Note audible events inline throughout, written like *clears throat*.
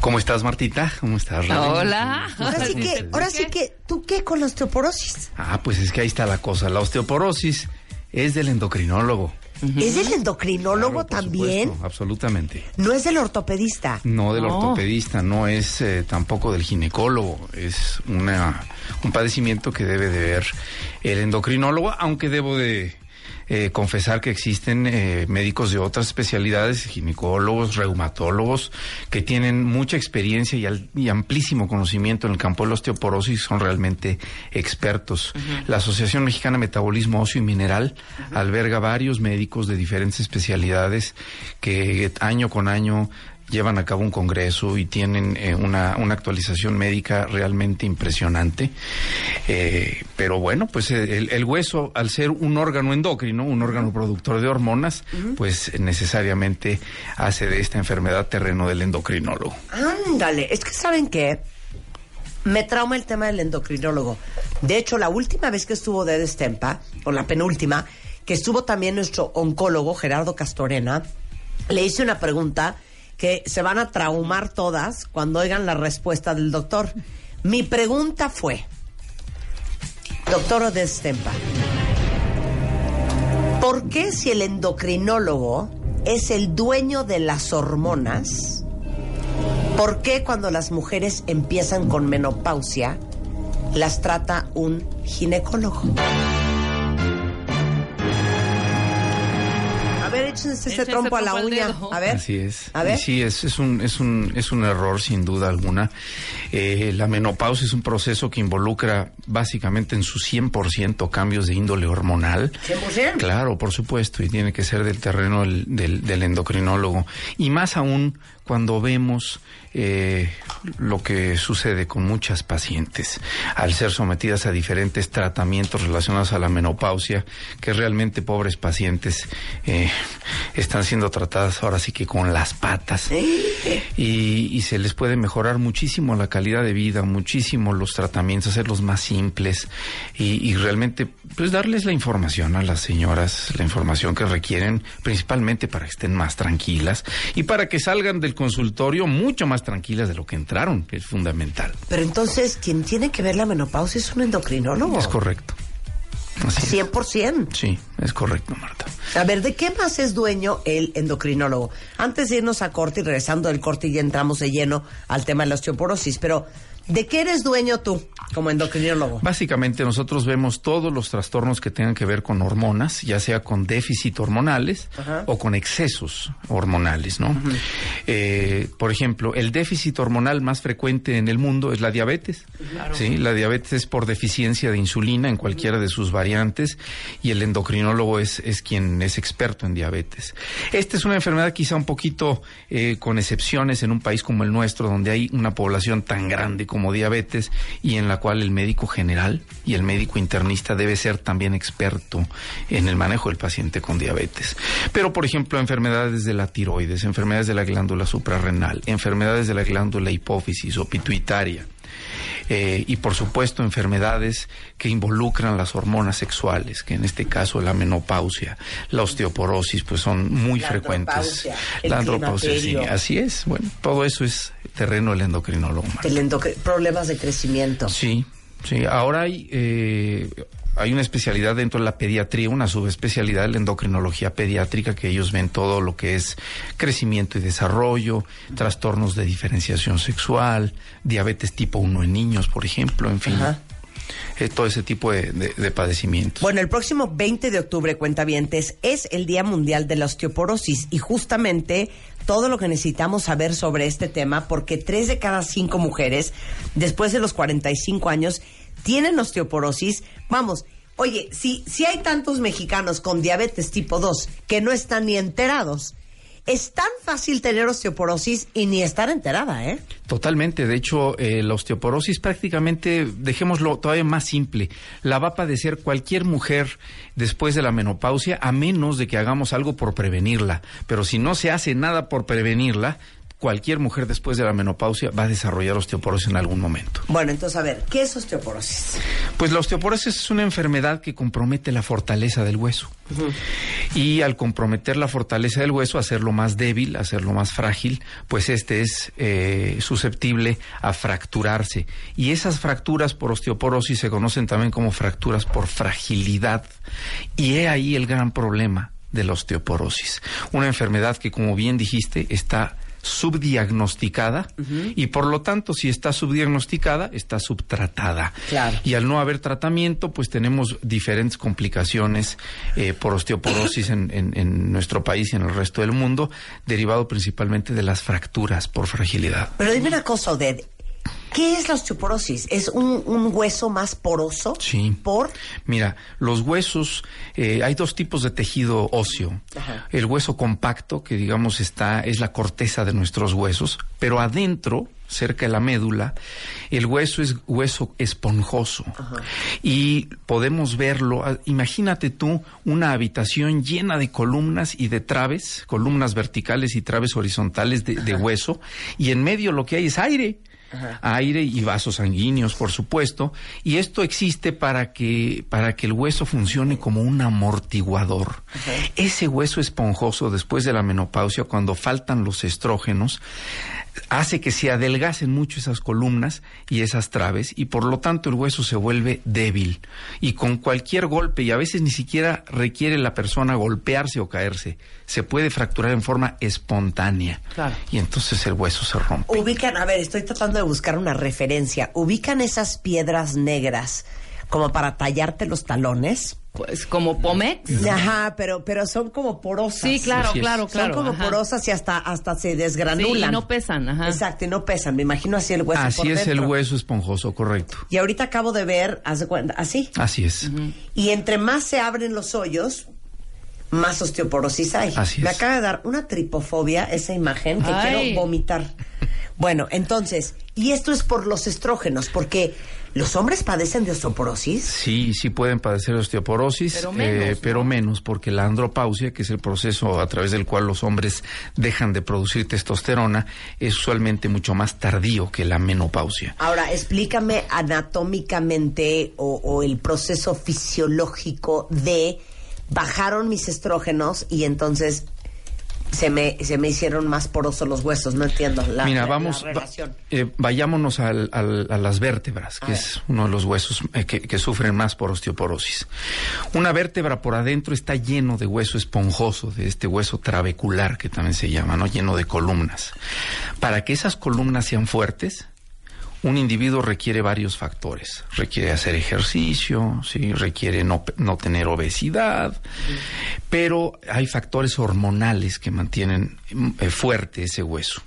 ¿Cómo estás, Martita? ¿Cómo estás, Raven? Hola. Ahora sí que, ahora sí que, ¿tú qué con la osteoporosis? Ah, pues es que ahí está la cosa. La osteoporosis es del endocrinólogo. ¿Es del endocrinólogo Claro, por también? supuesto, absolutamente. No es del ortopedista. No del No. ortopedista, no es eh, tampoco del ginecólogo. Es una, un padecimiento que debe de ver el endocrinólogo, aunque debo de eh, confesar que existen eh, médicos de otras especialidades, ginecólogos, reumatólogos, que tienen mucha experiencia y, al- y amplísimo conocimiento en el campo de la osteoporosis, son realmente expertos. La Asociación Mexicana de Metabolismo Óseo y Mineral alberga varios médicos de diferentes especialidades que año con año llevan a cabo un congreso y tienen eh, una, una actualización médica realmente impresionante. Eh, pero bueno, pues eh, el, el hueso, al ser un órgano endocrino, un órgano productor de hormonas, pues necesariamente hace de esta enfermedad terreno del endocrinólogo. Ándale, es que ¿saben qué? Me trauma el tema del endocrinólogo. De hecho, la última vez que estuvo de Destempa, o la penúltima, que estuvo también nuestro oncólogo, Gerardo Castorena, le hice una pregunta que se van a traumar todas cuando oigan la respuesta del doctor. Mi pregunta fue, doctor Destempa, ¿por qué si el endocrinólogo es el dueño de las hormonas, ¿Por qué cuando las mujeres empiezan con menopausia las trata un ginecólogo? Échense ese trompo a la uña. A ver. Así es. A ver. Sí, es, es, un, es, un, es un error sin duda alguna. Eh, la menopausia es un proceso que involucra básicamente en su 100% cambios de índole hormonal. 100%. Claro, por supuesto, y tiene que ser del terreno del, del, del endocrinólogo. Y más aún cuando vemos eh, lo que sucede con muchas pacientes al ser sometidas a diferentes tratamientos relacionados a la menopausia, que realmente pobres pacientes eh, están siendo tratadas ahora sí que con las patas. Y, y se les puede mejorar muchísimo la calidad de vida, muchísimo los tratamientos, hacerlos más simples y, y realmente pues darles la información a las señoras, la información que requieren principalmente para que estén más tranquilas y para que salgan del consultorio mucho más tranquilas de lo que entraron, que es fundamental. Pero entonces, quien tiene que ver la menopausia es un endocrinólogo. Es correcto. Así es. 100%. Sí, es correcto, Marta. A ver, ¿de qué más es dueño el endocrinólogo? Antes de irnos a corte y regresando del corte ya entramos de lleno al tema de la osteoporosis, pero ¿de qué eres dueño tú como endocrinólogo? Básicamente nosotros vemos todos los trastornos que tengan que ver con hormonas, ya sea con déficit hormonales Ajá. o con excesos hormonales, ¿no? Eh, por ejemplo, el déficit hormonal más frecuente en el mundo es la diabetes. Sí, la diabetes es por deficiencia de insulina en cualquiera de sus variantes y el endocrinólogo es, es quien es experto en diabetes. Esta es una enfermedad quizá un poquito eh, con excepciones en un país como el nuestro, donde hay una población tan grande como diabetes y en la cual el médico general y el médico internista debe ser también experto en el manejo del paciente con diabetes. Pero, por ejemplo, enfermedades de la tiroides, enfermedades de la glándula suprarrenal, enfermedades de la glándula hipófisis o pituitaria. eh, y por supuesto enfermedades que involucran las hormonas sexuales, que en este caso la menopausia, la osteoporosis, pues son muy La frecuentes. La andropausia, sí, así es. Bueno, todo eso es terreno del endocrinólogo. El problemas de crecimiento. Sí, sí. Ahora hay, eh, hay una especialidad dentro de la pediatría, una subespecialidad de la endocrinología pediátrica, que ellos ven todo lo que es crecimiento y desarrollo, trastornos de diferenciación sexual, diabetes tipo 1 en niños, por ejemplo, en fin. Ajá. Eh, todo ese tipo de, de- de padecimientos. Bueno, el próximo 20 de octubre, cuentavientes, es el Día Mundial de la Osteoporosis y justamente todo lo que necesitamos saber sobre este tema, porque tres de cada cinco mujeres, después de los 45 años, tienen osteoporosis. Vamos, oye, si, si hay tantos mexicanos con diabetes tipo 2 que no están ni enterados, es tan fácil tener osteoporosis y ni estar enterada, ¿eh? Totalmente. De hecho, eh, la osteoporosis prácticamente, dejémoslo todavía más simple, la va a padecer cualquier mujer después de la menopausia, a menos de que hagamos algo por prevenirla. Pero si no se hace nada por prevenirla, cualquier mujer después de la menopausia va a desarrollar osteoporosis en algún momento. Bueno, entonces, a ver, ¿qué es osteoporosis? Pues la osteoporosis es una enfermedad que compromete la fortaleza del hueso. Y al comprometer la fortaleza del hueso, hacerlo más débil, hacerlo más frágil, pues este es eh, susceptible a fracturarse. Y esas fracturas por osteoporosis se conocen también como fracturas por fragilidad. Y he ahí el gran problema de la osteoporosis. Una enfermedad que, como bien dijiste, está subdiagnosticada y por lo tanto si está subdiagnosticada está subtratada. Y al no haber tratamiento pues tenemos diferentes complicaciones eh, por osteoporosis en, en, nuestro país y en el resto del mundo derivado principalmente de las fracturas por fragilidad. Pero dime una cosa Oded ¿Qué es la osteoporosis? ¿Es un, hueso más poroso? Sí. ¿Por? Mira, los huesos, eh, hay dos tipos de tejido óseo. El hueso compacto, que digamos está, es la corteza de nuestros huesos, pero adentro, cerca de la médula, el hueso es hueso esponjoso. Y podemos verlo, ah, imagínate tú una habitación llena de columnas y de traves, columnas verticales y traves horizontales de hueso, y en medio lo que hay es aire. Aire y vasos sanguíneos, por supuesto, y esto existe para que, para que el hueso funcione como un amortiguador. Ese hueso esponjoso después de la menopausia, cuando faltan los estrógenos, hace que se adelgacen mucho esas columnas y esas traves y por lo tanto el hueso se vuelve débil y con cualquier golpe y a veces ni siquiera requiere la persona golpearse o caerse, se puede fracturar en forma espontánea y entonces el hueso se rompe. Ubican, a ver, estoy tratando de buscar una referencia, ubican esas piedras negras como para tallarte los talones. Pues como Pomex. Ajá, pero, pero son como porosas. Sí, claro, claro, claro. Son como porosas y hasta, hasta se desgranulan. Sí, y no pesan, ajá. Exacto, y no pesan. Me imagino así el hueso. Así es el hueso esponjoso, correcto. Y ahorita acabo de ver, haz de cuenta, así. Así es. Y entre más se abren los hoyos, más osteoporosis hay. Así Me acaba de dar una tripofobia esa imagen que quiero vomitar. Bueno, entonces, y esto es por los estrógenos, porque ¿Los hombres padecen de osteoporosis? Sí, sí pueden padecer de osteoporosis, pero menos, eh, pero menos, porque la andropausia, que es el proceso a través del cual los hombres dejan de producir testosterona, es usualmente mucho más tardío que la menopausia. Ahora, explícame anatómicamente o el proceso fisiológico de bajaron mis estrógenos y entonces se me, se me hicieron más porosos los huesos, no entiendo la, Mira, vamos, eh, vayámonos a las vértebras, que es uno de los huesos eh, que, sufren más por osteoporosis. Una vértebra por adentro está lleno de hueso esponjoso, de este hueso trabecular que también se llama, ¿no? Lleno de columnas. Para que esas columnas sean fuertes, un individuo requiere varios factores. Requiere hacer ejercicio, requiere no, tener obesidad, pero hay factores hormonales que mantienen eh, fuerte ese hueso.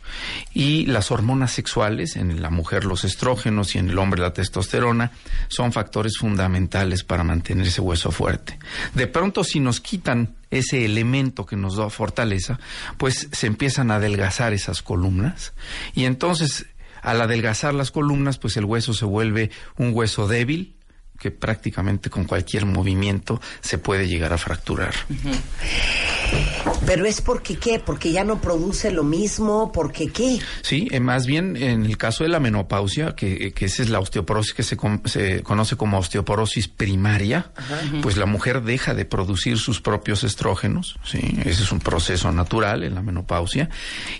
Y las hormonas sexuales, en la mujer los estrógenos y en el hombre la testosterona, son factores fundamentales para mantener ese hueso fuerte. De pronto, si nos quitan ese elemento que nos da fortaleza, pues se empiezan a adelgazar esas columnas y entonces al adelgazar las columnas, pues el hueso se vuelve un hueso débil, que prácticamente con cualquier movimiento se puede llegar a fracturar. Pero es porque qué, porque ya no produce lo mismo, porque qué. Sí, eh, más bien en el caso de la menopausia, que, que esa es la osteoporosis que se, se conoce como osteoporosis primaria, pues la mujer deja de producir sus propios estrógenos, sí, ese es un proceso natural en la menopausia,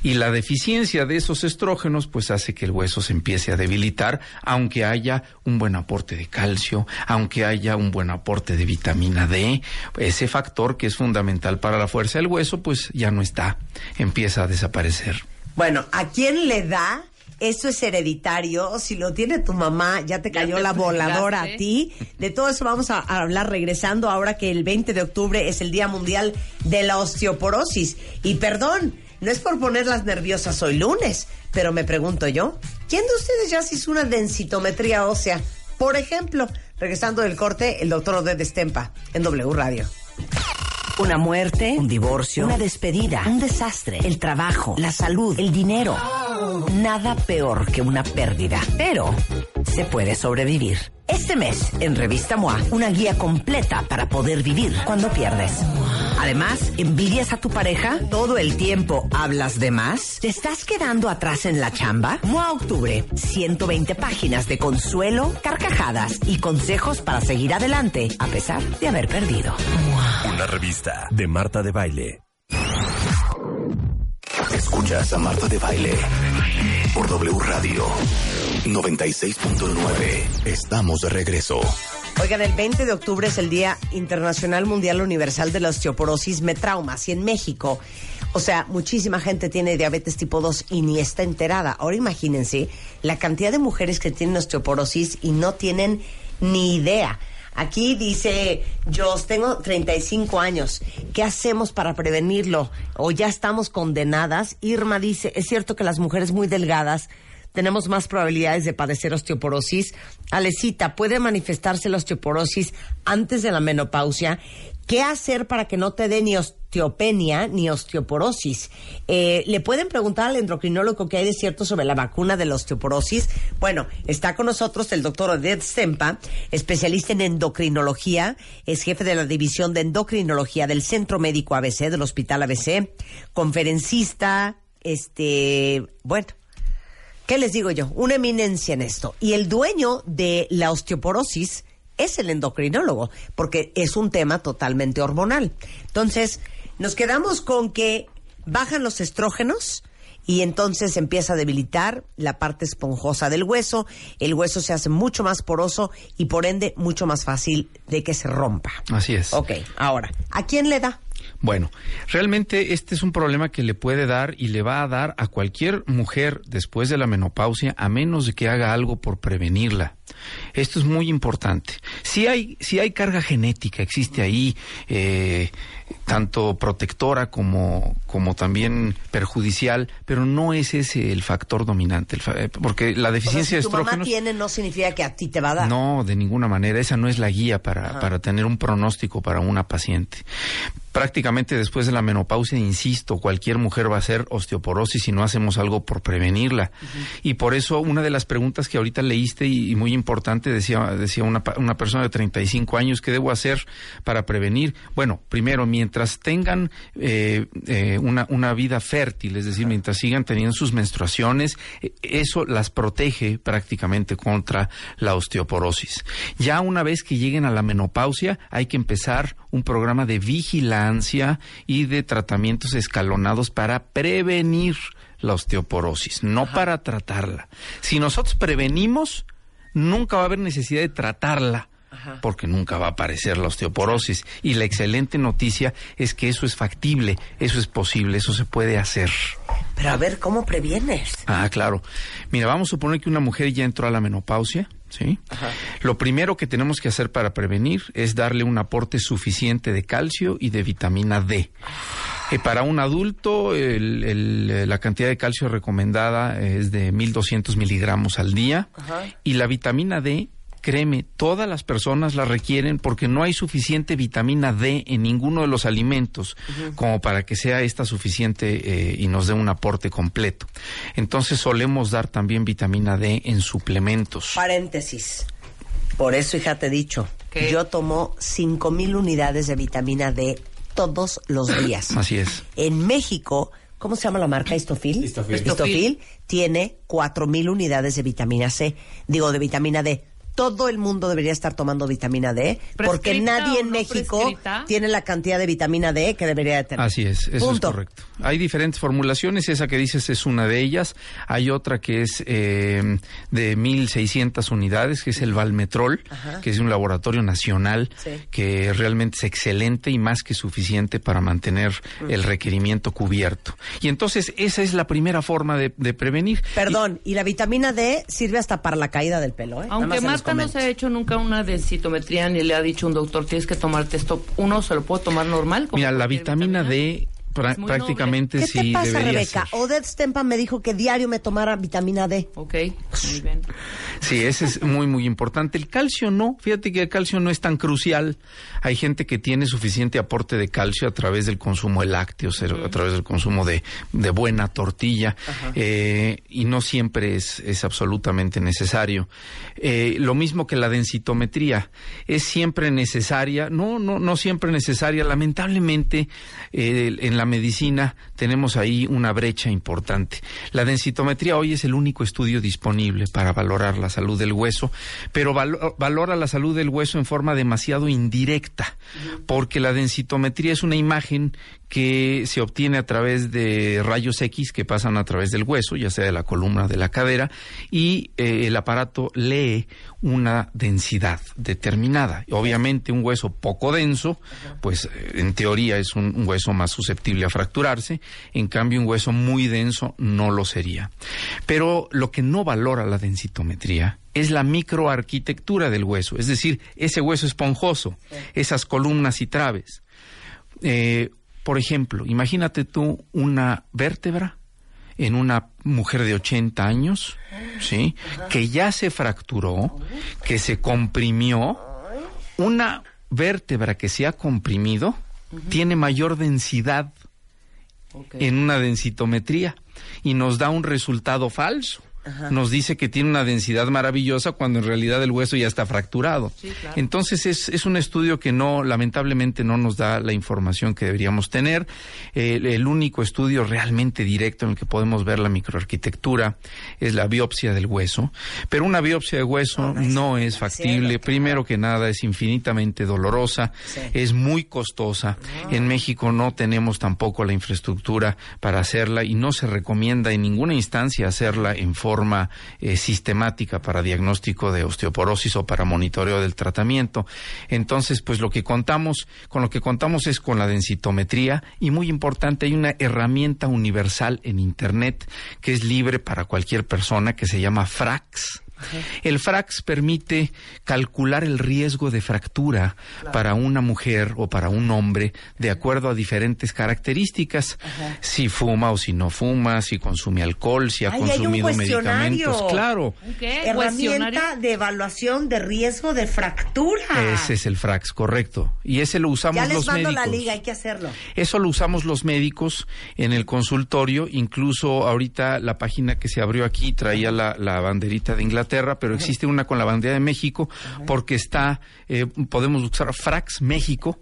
y la deficiencia de esos estrógenos pues hace que el hueso se empiece a debilitar, aunque haya un buen aporte de calcio, aunque haya un buen aporte de vitamina D, ese factor que es fundamental para la fuerza del hueso, pues ya no está, empieza a desaparecer. Bueno, ¿a quién le da? Eso es hereditario. Si lo tiene tu mamá, ya te cayó la voladora a ti. De todo eso vamos a, hablar regresando ahora que el 20 de octubre es el Día Mundial de la Osteoporosis. Y perdón, no es por ponerlas nerviosas hoy lunes, pero me pregunto yo, ¿quién de ustedes ya se hizo una densitometría ósea? Por ejemplo, regresando del corte, el doctor Oded Estempa en W Radio. Una muerte, un divorcio, una despedida, un desastre, el trabajo, la salud, el dinero. Nada peor que una pérdida, pero se puede sobrevivir. Este mes, en Revista MOA, una guía completa para poder vivir cuando pierdes. Además, ¿envidias a tu pareja? ¿Todo el tiempo hablas de más? ¿Te estás quedando atrás en la chamba? MOA Octubre, 120 páginas de consuelo, carcajadas y consejos para seguir adelante a pesar de haber perdido. Una revista de Marta de Baile. Escuchas a Marta de Baile por W Radio 96.9. Estamos de regreso. Oigan, el 20 de octubre es el Día Internacional Mundial Universal de la Osteoporosis Me Traumas y en México, o sea, muchísima gente tiene diabetes tipo 2 y ni está enterada. Ahora imagínense la cantidad de mujeres que tienen osteoporosis y no tienen ni idea. Aquí dice, yo tengo 35 años, ¿qué hacemos para prevenirlo? ¿O ya estamos condenadas? Irma dice, es cierto que las mujeres muy delgadas tenemos más probabilidades de padecer osteoporosis. Alecita, ¿puede manifestarse la osteoporosis antes de la menopausia? ¿Qué hacer para que no te dé ni osteopenia ni osteoporosis? Eh, ¿Le pueden preguntar al endocrinólogo qué hay de cierto sobre la vacuna de la osteoporosis? Bueno, está con nosotros el doctor Odette Sempa, especialista en endocrinología, es jefe de la división de endocrinología del Centro Médico ABC, del Hospital ABC, conferencista, este, bueno, ¿qué les digo yo? Una eminencia en esto. Y el dueño de la osteoporosis es el endocrinólogo, porque es un tema totalmente hormonal. Entonces, nos quedamos con que bajan los estrógenos y entonces empieza a debilitar la parte esponjosa del hueso, el hueso se hace mucho más poroso y por ende mucho más fácil de que se rompa. Así es. Ok, ahora, ¿a quién le da? Bueno, realmente este es un problema que le puede dar y le va a dar a cualquier mujer después de la menopausia a menos de que haga algo por prevenirla. Esto es muy importante. Si hay, si hay carga genética, existe ahí eh, tanto protectora como, como también perjudicial, pero no es ese el factor dominante, el fa- eh, porque la O sea, deficiencia si tu de mamá tiene no significa que a ti te va a dar. No, de ninguna manera. Esa no es la guía para, Ajá. para tener un pronóstico para una paciente. Prácticamente después de la menopausia, insisto, cualquier mujer va a ser osteoporosis si no hacemos algo por prevenirla. Y por eso una de las preguntas que ahorita leíste y, y muy importante decía, decía una, una persona de 35 años, ¿qué debo hacer para prevenir? Bueno, primero, mientras tengan eh, eh, una, una vida fértil, es decir, mientras sigan teniendo sus menstruaciones, eh, eso las protege prácticamente contra la osteoporosis. Ya una vez que lleguen a la menopausia, hay que empezar un programa de vigilancia y de tratamientos escalonados para prevenir la osteoporosis, no para tratarla. Si nosotros prevenimos, nunca va a haber necesidad de tratarla. Porque nunca va a aparecer la osteoporosis. Y la excelente noticia es que eso es factible, eso es posible, eso se puede hacer. Pero a ver, ¿cómo previenes? Ah, claro. Mira, vamos a suponer que una mujer ya entró a la menopausia, ¿sí? Lo primero que tenemos que hacer para prevenir es darle un aporte suficiente de calcio y de vitamina D. Eh, para un adulto, el- el- la cantidad de calcio recomendada es de 1200 miligramos al día. Y la vitamina D, créeme, todas las personas la requieren porque no hay suficiente vitamina D en ninguno de los alimentos como para que sea esta suficiente eh, y nos dé un aporte completo. Entonces solemos dar también vitamina D en suplementos. Paréntesis. Por eso, hija, te he dicho, ¿Qué? yo tomo 5000 unidades de vitamina D todos los *clears throat* días. Así es. En México, ¿cómo se llama la marca Histofil? Histofil. Histofil tiene 4000 unidades de vitamina C, digo de vitamina D. Todo el mundo debería estar tomando vitamina D porque ¿Prescrita nadie en no México prescrita? tiene la cantidad de vitamina D que debería de tener. Así es, eso Punto. es correcto. Hay diferentes formulaciones, esa que dices es una de ellas. Hay otra que es eh, de 1.600 unidades, que es el Valmetrol, que es un laboratorio nacional Sí. que realmente es excelente y más que suficiente para mantener el requerimiento cubierto. Y entonces esa es la primera forma de, de prevenir. Perdón, y la vitamina D sirve hasta para la caída del pelo, ¿eh? Nada Aunque más no se ha hecho nunca una densitometría ni le ha dicho un doctor, tienes que tomarte esto, ¿uno se lo puede tomar normal? Mira, la vitamina D Pra- Es muy prácticamente ¿Qué sí te pasa, debería Rebeca? ser. Odette Stempa me dijo que diario me tomara vitamina D. Ok, muy bien. Sí, ese es muy, muy importante. El calcio no, fíjate que el calcio no es tan crucial. Hay gente que tiene suficiente aporte de calcio a través del consumo de lácteos, a través del consumo de, de buena tortilla, eh, y no siempre es, es absolutamente necesario. Eh, lo mismo que la densitometría, es siempre necesaria, no, no, no siempre necesaria. Lamentablemente, eh, en la medicina tenemos ahí una brecha importante. La densitometría hoy es el único estudio disponible para valorar la salud del hueso, pero valo- valora la salud del hueso en forma demasiado indirecta, porque la densitometría es una imagen que se obtiene a través de rayos X que pasan a través del hueso, ya sea de la columna o de la cadera, y eh, el aparato lee una densidad determinada. Obviamente un hueso poco denso, pues en teoría es un, un hueso más susceptible a fracturarse, en cambio un hueso muy denso no lo sería. Pero lo que no valora la densitometría es la microarquitectura del hueso, es decir, ese hueso esponjoso, esas columnas y traves. Eh, por ejemplo, imagínate tú una vértebra en una mujer de 80 años, ¿sí? Que ya se fracturó, que se comprimió. Una vértebra que se ha comprimido tiene mayor densidad En una densitometría y nos da un resultado falso. Nos dice que tiene una densidad maravillosa cuando en realidad el hueso ya está fracturado. Sí, claro. Entonces es, es un estudio que no, lamentablemente no nos da la información que deberíamos tener. El, el único estudio realmente directo en el que podemos ver la microarquitectura es la biopsia del hueso. Pero una biopsia de hueso no, es factible. Primero que nada es infinitamente dolorosa, es muy costosa. En México no tenemos tampoco la infraestructura para hacerla y no se recomienda en ninguna instancia hacerla en forma eh, sistemática para diagnóstico de osteoporosis o para monitoreo del tratamiento. Entonces, pues lo que contamos, con lo que contamos es con la densitometría y muy importante, hay una herramienta universal en Internet que es libre para cualquier persona que se llama FRAX. El FRAX permite calcular el riesgo de fractura para una mujer o para un hombre de acuerdo a diferentes características. Si fuma o si no fuma, si consume alcohol, si ha Ay, hay un consumido cuestionario. medicamentos. Claro. ¿Qué? Herramienta ¿Cuestionario? de evaluación de riesgo de fractura. Ese es el FRAX, correcto. Y ese lo usamos ya les los mando médicos. la liga, hay que hacerlo. Eso lo usamos los médicos en el consultorio, incluso ahorita la página que se abrió aquí traía la, la banderita de Inglaterra, pero existe una con la bandera de México porque está, eh, podemos usar Frax México,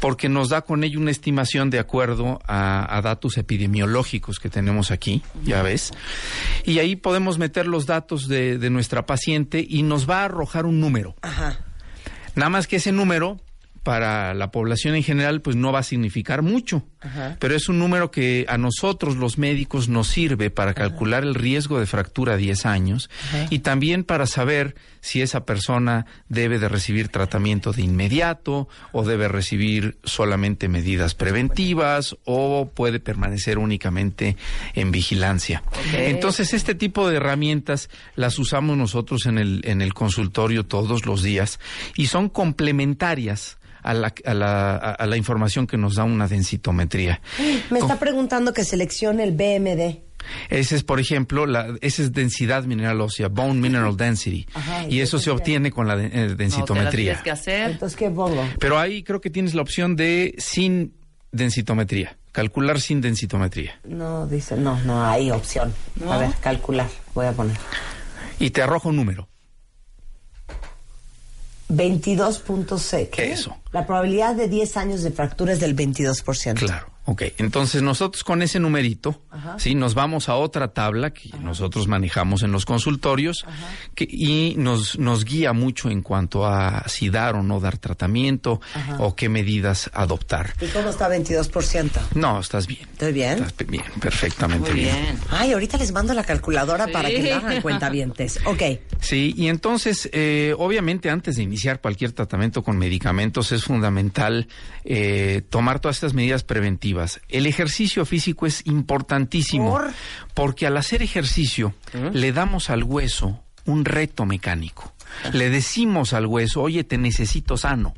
porque nos da con ello una estimación de acuerdo a, a datos epidemiológicos que tenemos aquí, ya ves, y ahí podemos meter los datos de, de nuestra paciente y nos va a arrojar un número. Ajá. Nada más que ese número para la población en general pues no va a significar mucho, pero es un número que a nosotros los médicos nos sirve para calcular el riesgo de fractura a 10 años y también para saber si esa persona debe de recibir tratamiento de inmediato o debe recibir solamente medidas preventivas o puede permanecer únicamente en vigilancia. Entonces este tipo de herramientas las usamos nosotros en el, en el consultorio todos los días y son complementarias a la, a la, a- a la información que nos da una densitometría. Me está preguntando que seleccione el BMD. Ese es, por ejemplo, la, esa es densidad mineral ósea, bone mineral density, Ajá, y ¿y eso se obtiene con la de- eh, No, te la densitometría. tienes que hacer. Entonces, ¿qué pongo? Pero ahí creo que tienes la opción de sin densitometría, calcular sin densitometría. No, dice, no, no hay opción. No. A ver, calcular. Voy a poner. Y te arroja un número. 22.6. ¿Qué? Eso. La probabilidad de 10 años de fractura es del 22%. Claro. Ok, entonces nosotros con ese numerito, sí, nos vamos a otra tabla que nosotros manejamos en los consultorios que, y nos, nos guía mucho en cuanto a si dar o no dar tratamiento o qué medidas adoptar. ¿Y cómo está 22%? No, estás bien. ¿Estoy bien? Estás bien, perfectamente Muy bien. Ay, ahorita les mando la calculadora Sí. para que la hagan cuentavientes. Ok. Sí, y entonces, eh, obviamente, antes de iniciar cualquier tratamiento con medicamentos, es fundamental eh, tomar todas estas medidas preventivas. El ejercicio físico es importantísimo ¿Por? porque al hacer ejercicio le damos al hueso un reto mecánico. Le decimos al hueso, oye, te necesito sano.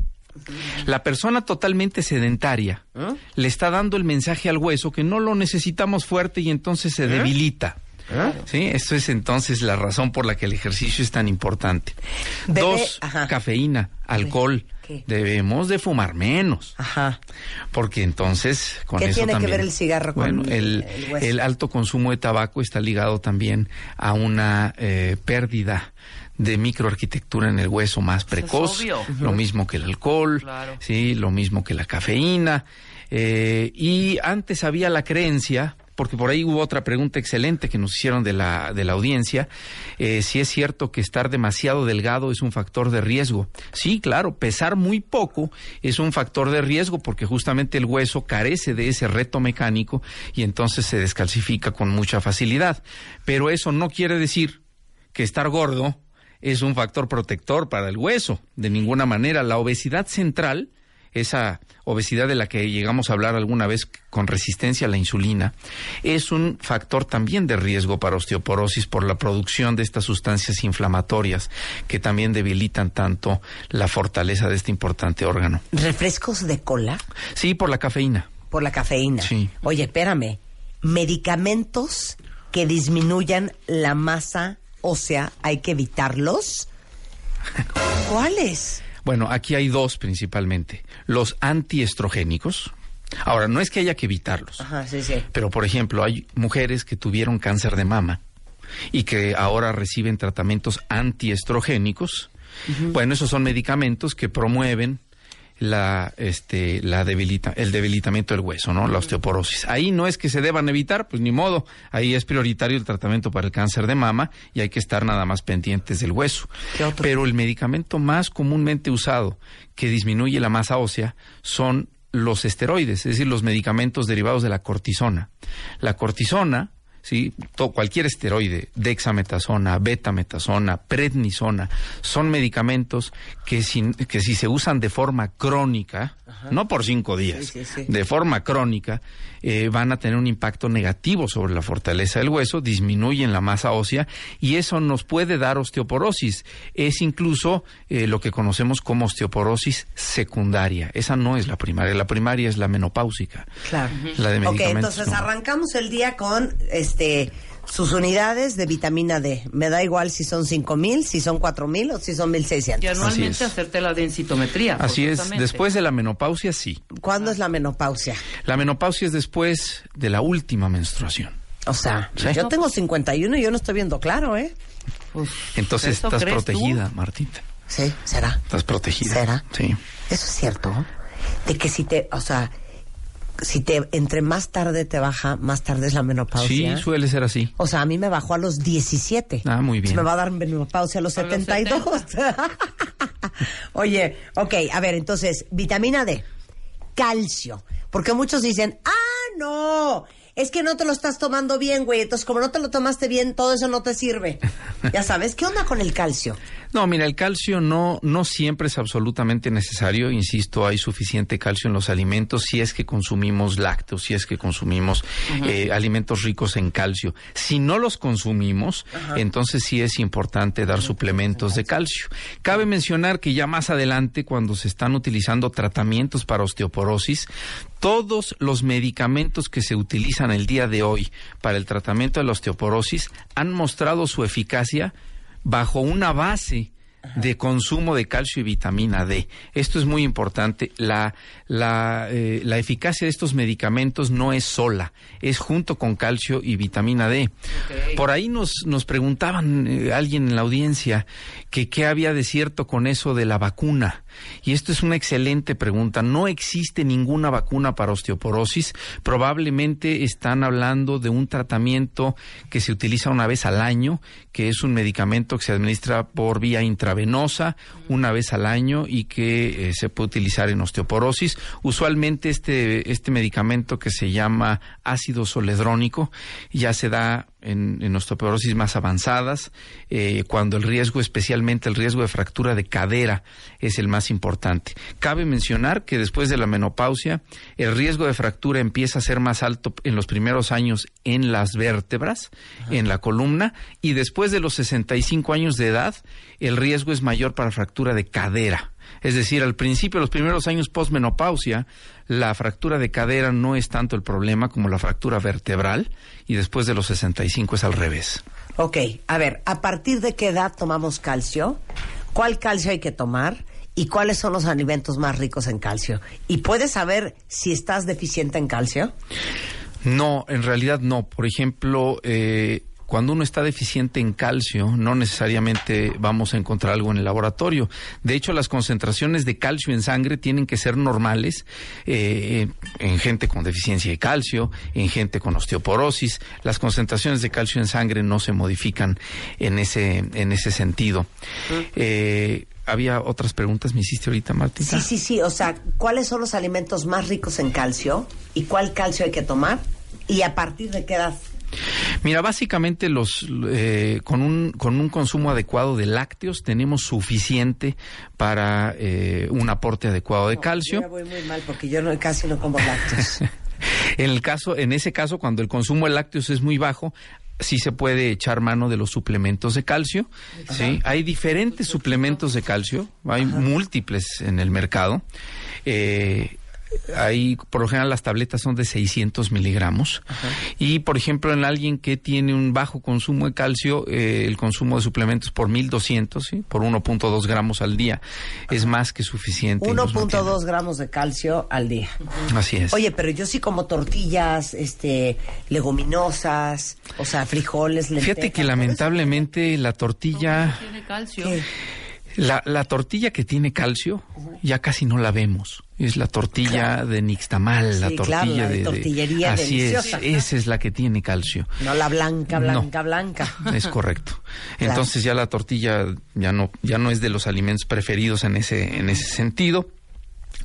La persona totalmente sedentaria ¿Ah? le está dando el mensaje al hueso que no lo necesitamos fuerte y entonces ¿Eh? se ¿Sí? Eso es entonces la razón por la que el ejercicio es tan importante. Bebé, Dos, ajá. cafeína, alcohol. ¿Qué? Debemos de fumar menos. Ajá. Porque entonces con ¿Qué eso tiene que ver el cigarro con bueno, el, el hueso? el alto consumo de tabaco está ligado también a una eh, pérdida de microarquitectura en el hueso más precoz, obvio. lo mismo que el alcohol, Claro. sí, lo mismo que la cafeína. eh, y antes había la creencia, porque por ahí hubo otra pregunta excelente que nos hicieron de la, de la audiencia, eh, si es cierto que estar demasiado delgado es un factor de riesgo. Sí, claro, pesar muy poco es un factor de riesgo porque justamente el hueso carece de ese reto mecánico y entonces se descalcifica con mucha facilidad. Pero eso no quiere decir que estar gordo es un factor protector para el hueso, de ninguna manera. La obesidad central, esa obesidad de la que llegamos a hablar alguna vez con resistencia a la insulina, es un factor también de riesgo para osteoporosis por la producción de estas sustancias inflamatorias que también debilitan tanto la fortaleza de este importante órgano. ¿Refrescos de cola? Sí, por la cafeína. Por la cafeína. Sí. Oye, espérame. Medicamentos que disminuyan la masa ósea, ¿hay que evitarlos? *laughs* ¿Cuáles? Bueno, aquí hay dos principalmente. Los antiestrogénicos. Ahora, no es que haya que evitarlos. Ajá, sí, sí. Pero, por ejemplo, hay mujeres que tuvieron cáncer de mama y que ahora reciben tratamientos antiestrogénicos. Bueno, esos son medicamentos que promueven la, este, la debilita, el debilitamiento del hueso, ¿no? La osteoporosis. Ahí no es que se deban evitar, pues ni modo. Ahí es prioritario el tratamiento para el cáncer de mama y hay que estar nada más pendientes del hueso. Pero el medicamento más comúnmente usado que disminuye la masa ósea son los esteroides, es decir, los medicamentos derivados de la cortisona. La cortisona, ¿sí? Cualquier esteroide, dexametasona, betametasona, prednisona, son medicamentos que que si se usan de forma crónica, no por cinco días, Sí, sí, sí. de forma crónica, eh, van a tener un impacto negativo sobre la fortaleza del hueso, disminuyen la masa ósea y eso nos puede dar osteoporosis. Es incluso eh, lo que conocemos como osteoporosis secundaria. Esa no es la primaria, la primaria es la menopáusica. Claro. La de Ok, medicamentos. entonces no. arrancamos el día con este sus unidades de vitamina D. Me da igual si son 5000, si son 4000 o si son 1600. Y anualmente hacerte la densitometría. Así es, después de la menopausia sí. ¿Cuándo es la menopausia? La menopausia es después de la última menstruación. O sea, Sí. yo tengo 51 y yo no estoy viendo claro, ¿eh? Uf, Entonces ¿eso estás tú? protegida, Martita. Sí, será. Estás protegida. ¿Será? Sí. Eso es cierto. De que si te, o sea, si te entre más tarde te baja, más tarde es la Sí, menopausia. suele ser así. O sea, a mí me bajó a los 17. Ah, muy bien. Pues me va a dar menopausia a los A los 72. *laughs* Oye, ok, a ver, entonces, vitamina D, calcio. Porque muchos dicen, ah, no, es que no te lo estás tomando bien, güey. Entonces, como no te lo tomaste bien, todo eso no te sirve. Ya *laughs* sabes, ¿qué onda con el calcio? No, mira, el calcio no, no siempre es absolutamente necesario. Insisto, hay suficiente calcio en los alimentos si es que consumimos lácteos, si es que consumimos eh, alimentos ricos en calcio. Si no los consumimos, entonces sí es importante dar suplementos de calcio. Cabe mencionar que ya más adelante, cuando se están utilizando tratamientos para osteoporosis, todos los medicamentos que se utilizan el día de hoy para el tratamiento de la osteoporosis han mostrado su eficacia bajo una base de consumo de calcio y vitamina D. Esto es muy importante. La, la, eh, la eficacia de estos medicamentos no es sola, es junto con calcio y vitamina D. Por ahí nos, nos preguntaban eh, alguien en la audiencia que qué había de cierto con eso de la vacuna. Y esto es una excelente pregunta. No existe ninguna vacuna para osteoporosis. Probablemente están hablando de un tratamiento que se utiliza una vez al año, que es un medicamento que se administra por vía intravenosa una vez al año y que eh, se puede utilizar en osteoporosis. Usualmente este, este medicamento que se llama ácido soledrónico ya se da en, en osteoporosis más avanzadas, eh, cuando el riesgo, especialmente el riesgo de fractura de cadera, es el más importante. Cabe mencionar que después de la menopausia, el riesgo de fractura empieza a ser más alto en los primeros años en las vértebras, en la columna, y después de los 65 años de edad, el riesgo es mayor para fractura de cadera. Es decir, al principio, los primeros años postmenopausia, la fractura de cadera no es tanto el problema como la fractura vertebral y después de los 65 es al revés. Ok, a ver, ¿a partir de qué edad tomamos calcio? ¿Cuál calcio hay que tomar? ¿Y cuáles son los alimentos más ricos en calcio? ¿Y puedes saber si estás deficiente en calcio? No, en realidad no. Por ejemplo, eh, cuando uno está deficiente en calcio, no necesariamente vamos a encontrar algo en el laboratorio. De hecho, las concentraciones de calcio en sangre tienen que ser normales eh, en gente con deficiencia de calcio, en gente con osteoporosis. Las concentraciones de calcio en sangre no se modifican en ese, en ese sentido. Eh, había otras preguntas, me hiciste ahorita, Martita. Sí, sí, sí. O sea, ¿cuáles son los alimentos más ricos en calcio? ¿Y cuál calcio hay que tomar? ¿Y a partir de qué edad? Mira, básicamente los eh, con un con un consumo adecuado de lácteos tenemos suficiente para eh, un aporte adecuado de calcio. Yo ya voy muy mal porque yo no, casi no como lácteos. *laughs* En el caso, en ese caso, cuando el consumo de lácteos es muy bajo, sí se puede echar mano de los suplementos de calcio. Sí, hay diferentes suplementos de calcio, hay múltiples en el mercado. Eh, hay, por lo general, las tabletas son de 600 miligramos. Y, por ejemplo, en alguien que tiene un bajo consumo de calcio, eh, el consumo de suplementos por 1200, ¿sí? por 1.2 gramos al día, es más que suficiente. y nos mantiene. 1.2 gramos de calcio al día. Así es. Oye, pero yo sí como tortillas, este, leguminosas, o sea, frijoles, lentejas. Fíjate que lamentablemente la tortilla, Tiene calcio. ¿Qué? La, la tortilla que tiene calcio, ya casi no la vemos. Es la tortilla de nixtamal, la tortilla claro, la de de, tortillería Así deliciosa. es, esa es la que tiene calcio. No la blanca, No. blanca, blanca. *laughs* Es correcto. Claro. Entonces ya la tortilla ya no ya no es de los alimentos preferidos en ese en ese sentido.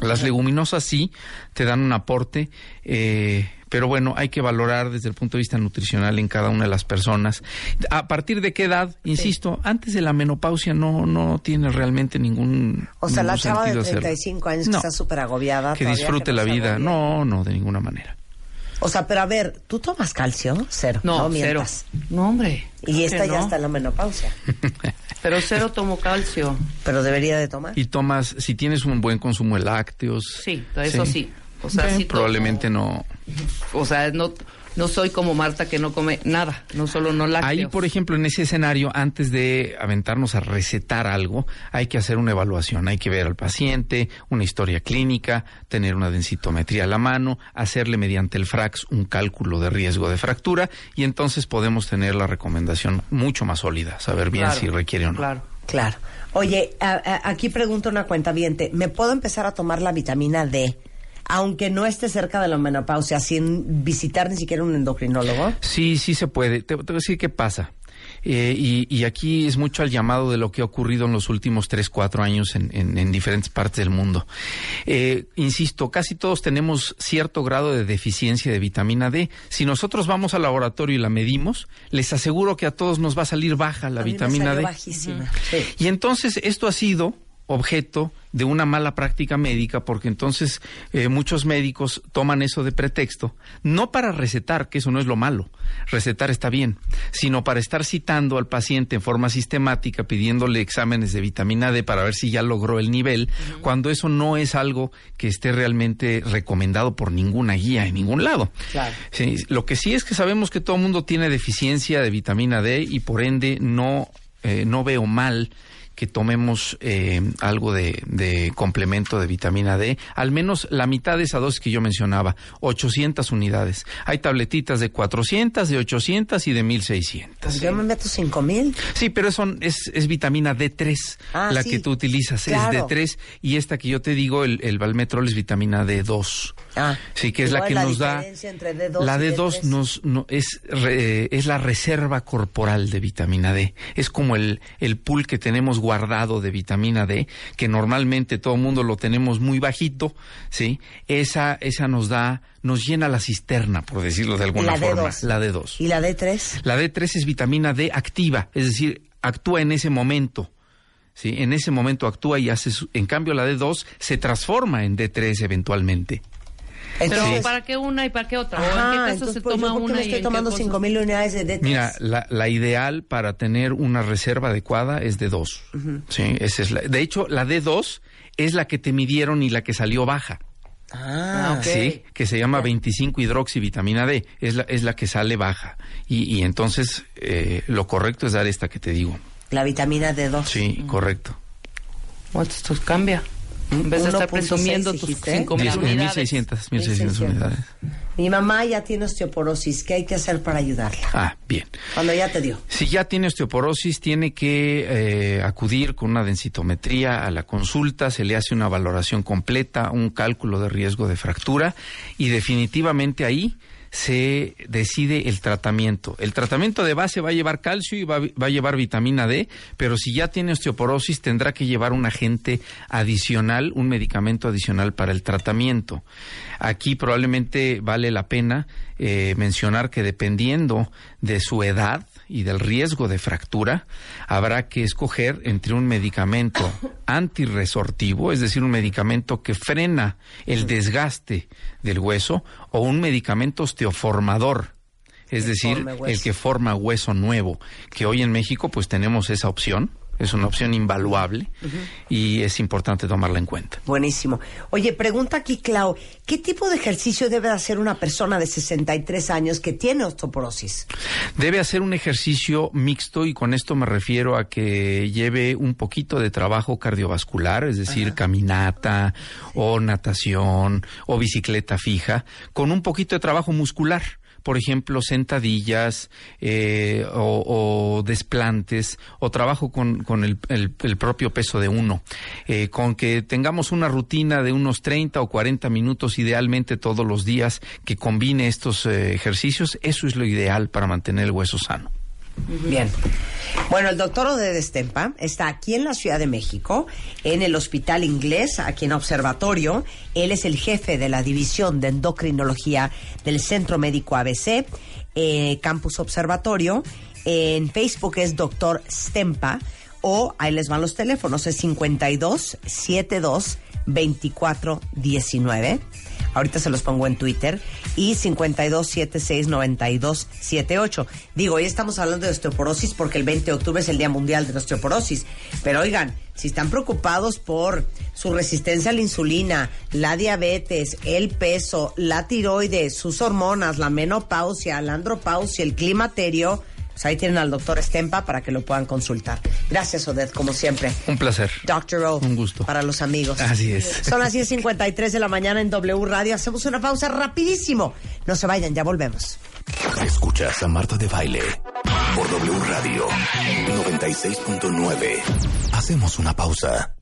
Las leguminosas sí te dan un aporte, eh, pero bueno, hay que valorar desde el punto de vista nutricional en cada una de las personas. ¿A partir de qué edad? Insisto, antes de la menopausia no no tiene realmente ningún O sea, la ningún chava de sentido hacerlo. 35 años que No, está súper agobiada. que disfrute no la vida. agobia. No, no, de ninguna manera. O sea, pero a ver, ¿tú tomas calcio? Cero. No, cero. mientas. No, hombre. Y esta que ya no. está en la menopausia. *laughs* Pero cero tomo calcio. Pero debería de tomar. Y tomas, si tienes un buen consumo de lácteos. Sí, eso sí. O sea, sí probablemente no. O sea, no, no soy como Marta que no come nada, no solo no lácteos. Ahí, por ejemplo, en ese escenario, antes de aventarnos a recetar algo, hay que hacer una evaluación. Hay que ver al paciente, una historia clínica, tener una densitometría a la mano, hacerle mediante el FRAX un cálculo de riesgo de fractura y entonces podemos tener la recomendación mucho más sólida, saber bien Claro, si requiere o no. Claro. Claro. Oye, a- a- aquí pregunto una cuenta ¿me puedo empezar a tomar la vitamina D, aunque no esté cerca de la menopausia, sin visitar ni siquiera un endocrinólogo? Sí, sí se puede. Te, te voy a decir qué pasa. Eh, y, y aquí es mucho al llamado de lo que ha ocurrido en los últimos tres, cuatro años en, en- en diferentes partes del mundo. Eh, insisto, casi todos tenemos cierto grado de deficiencia de vitamina D. Si nosotros vamos al laboratorio y la medimos, les aseguro que a todos nos va a salir baja la A mí me vitamina salió D. bajísima. Sí. Y entonces esto ha sido objeto de una mala práctica médica porque entonces eh, muchos médicos toman eso de pretexto, no para recetar, que eso no es lo malo, recetar está bien, sino para estar citando al paciente en forma sistemática, pidiéndole exámenes de vitamina D para ver si ya logró el nivel, cuando eso no es algo que esté realmente recomendado por ninguna guía en ningún lado. Claro. Sí, lo que sí es que sabemos que todo el mundo tiene deficiencia de vitamina D y por ende no, eh, no veo mal que tomemos eh, algo de, de complemento de vitamina D, al menos la mitad de esa dosis que yo mencionaba, 800 unidades. Hay tabletitas de 400, de 800 y de 1600. Pues yo me meto cinco mil. Sí, pero eso es, es vitamina D3, Ah, la sí. que tú utilizas Claro. es D3 y esta que yo te digo, el, el Valmetrol es vitamina D2. Ah, Sí, que es la que la nos da. entre D2 la y D2 D3. nos, no, es, re- es la reserva corporal de vitamina D. Es como el, el pool que tenemos guardado de vitamina D, que normalmente todo el mundo lo tenemos muy bajito, ¿sí? Esa, esa nos da, nos llena la cisterna, por decirlo de alguna La forma. D2. La D2. ¿Y la D3? La D3 es vitamina D activa, es decir, actúa en ese momento. ¿sí? En ese momento actúa y hace... su- en cambio, la D2 se transforma en D3 eventualmente. Pero Entonces- ¿para qué una y para qué otra? ¿O Ajá, en qué caso entonces, se pues, toma yo, ¿por qué una me y estoy tomando qué cosas? cinco mil unidades de D3? Mira, la, la ideal para tener una reserva adecuada es de 2. Sí, esa es la, de hecho, la D2 es la que te midieron y la que salió baja. Ah, ok. Sí, que se llama 25 hidroxivitamina D, es la, es la que sale baja. Y, y entonces eh, lo correcto es dar esta que te digo. la vitamina D2. Sí, correcto. Bueno, esto cambia. En vez de estar 1.6 presumiendo tus dijiste. 5 Diez- mil unidades. 1600, 1600 1600. unidades. Mi mamá ya tiene osteoporosis. ¿Qué hay que hacer para ayudarla? Ah, bien. Cuando ya te dio. Si ya tiene osteoporosis, tiene que eh, acudir con una densitometría a la consulta, se le hace una valoración completa, un cálculo de riesgo de fractura y definitivamente ahí se decide el tratamiento. El tratamiento de base va a llevar calcio y va, va a llevar vitamina D, pero si ya tiene osteoporosis tendrá que llevar un agente adicional, un medicamento adicional para el tratamiento. Aquí probablemente vale la pena eh, mencionar que dependiendo de su edad y del riesgo de fractura, habrá que escoger entre un medicamento antirresortivo, es decir, un medicamento que frena el desgaste del hueso, o un medicamento osteoformador, es decir, el que forma hueso nuevo, que hoy en México pues tenemos esa opción, es una opción invaluable y es importante tomarla en cuenta. Buenísimo. Oye, pregunta aquí, Clau, ¿qué tipo de ejercicio debe hacer una persona de 63 años que tiene osteoporosis? Debe hacer un ejercicio mixto y con esto me refiero a que lleve un poquito de trabajo cardiovascular, es decir, caminata o natación o bicicleta fija, con un poquito de trabajo muscular. Por ejemplo, sentadillas eh, o, desplantes o trabajo con, con el, el- el propio peso de uno. Eh, con que tengamos una rutina de unos 30 o 40 minutos, idealmente todos los días, que combine estos eh, ejercicios, eso es lo ideal para mantener el hueso sano. Bien. Bueno, el doctor Ode Destempa está aquí en la Ciudad de México, en el Hospital Inglés, aquí en Observatorio. Él es el jefe de la División de Endocrinología del Centro Médico ABC, eh, Campus Observatorio. En Facebook es doctor Stempa, o ahí les van los teléfonos, es 52 72 24 19. Ahorita se los pongo en Twitter. Y 52769278. Digo, hoy estamos hablando de osteoporosis porque el 20 de octubre es el Día Mundial de la Osteoporosis. Pero oigan, si están preocupados por su resistencia a la insulina, la diabetes, el peso, la tiroides, sus hormonas, la menopausia, la andropausia, el climaterio, pues ahí tienen al doctor Stempa para que lo puedan consultar. Gracias, Odette, como siempre. Un placer. Doctor O. Un gusto. Para los amigos. Así es. Son las 10.53 de la mañana en W Radio. Hacemos una pausa rapidísimo. No se vayan, ya volvemos. Escuchas a Marta de Baile por W Radio 96.9. Hacemos una pausa.